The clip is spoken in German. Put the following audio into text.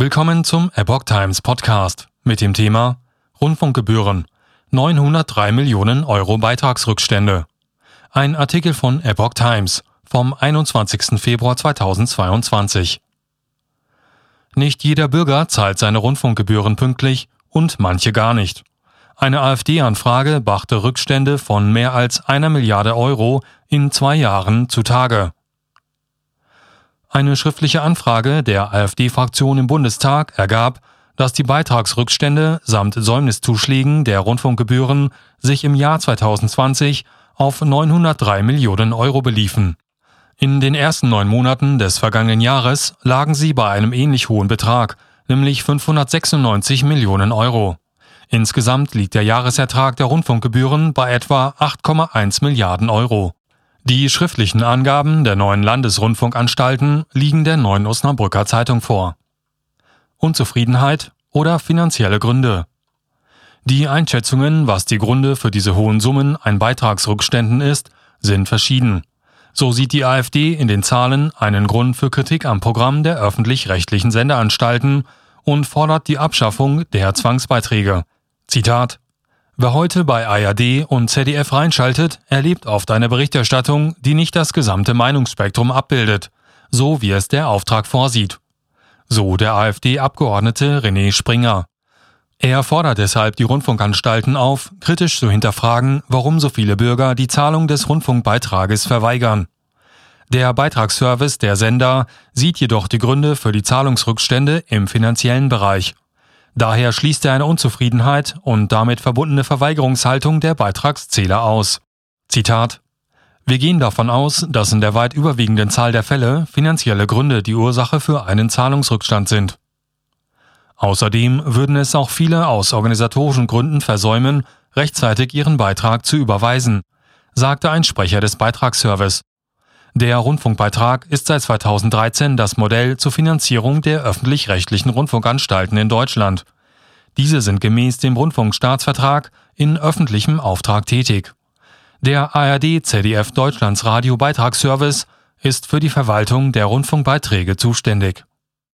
Willkommen zum Epoch Times Podcast mit dem Thema Rundfunkgebühren 903 Millionen Euro Beitragsrückstände. Ein Artikel von Epoch Times vom 21. Februar 2022. Nicht jeder Bürger zahlt seine Rundfunkgebühren pünktlich und manche gar nicht. Eine AfD-Anfrage brachte Rückstände von mehr als einer Milliarde Euro in zwei Jahren zutage. Eine schriftliche Anfrage der AfD-Fraktion im Bundestag ergab, dass die Beitragsrückstände samt Säumniszuschlägen der Rundfunkgebühren sich im Jahr 2020 auf 903 Millionen Euro beliefen. In den ersten neun Monaten des vergangenen Jahres lagen sie bei einem ähnlich hohen Betrag, nämlich 596 Millionen Euro. Insgesamt liegt der Jahresertrag der Rundfunkgebühren bei etwa 8,1 Milliarden Euro. Die schriftlichen Angaben der neuen Landesrundfunkanstalten liegen der neuen Osnabrücker Zeitung vor. Unzufriedenheit oder finanzielle Gründe. Die Einschätzungen, was die Gründe für diese hohen Summen an Beitragsrückständen ist, sind verschieden. So sieht die AfD in den Zahlen einen Grund für Kritik am Programm der öffentlich-rechtlichen Sendeanstalten und fordert die Abschaffung der Zwangsbeiträge. Zitat Wer heute bei ARD und ZDF reinschaltet, erlebt oft eine Berichterstattung, die nicht das gesamte Meinungsspektrum abbildet, so wie es der Auftrag vorsieht. So der AfD-Abgeordnete René Springer. Er fordert deshalb die Rundfunkanstalten auf, kritisch zu hinterfragen, warum so viele Bürger die Zahlung des Rundfunkbeitrages verweigern. Der Beitragsservice der Sender sieht jedoch die Gründe für die Zahlungsrückstände im finanziellen Bereich Daher schließt er eine Unzufriedenheit und damit verbundene Verweigerungshaltung der Beitragszähler aus. Zitat Wir gehen davon aus, dass in der weit überwiegenden Zahl der Fälle finanzielle Gründe die Ursache für einen Zahlungsrückstand sind. Außerdem würden es auch viele aus organisatorischen Gründen versäumen, rechtzeitig ihren Beitrag zu überweisen, sagte ein Sprecher des Beitragsservice. Der Rundfunkbeitrag ist seit 2013 das Modell zur Finanzierung der öffentlich-rechtlichen Rundfunkanstalten in Deutschland. Diese sind gemäß dem Rundfunkstaatsvertrag in öffentlichem Auftrag tätig. Der ARD ZDF Deutschlands Radio Beitragsservice ist für die Verwaltung der Rundfunkbeiträge zuständig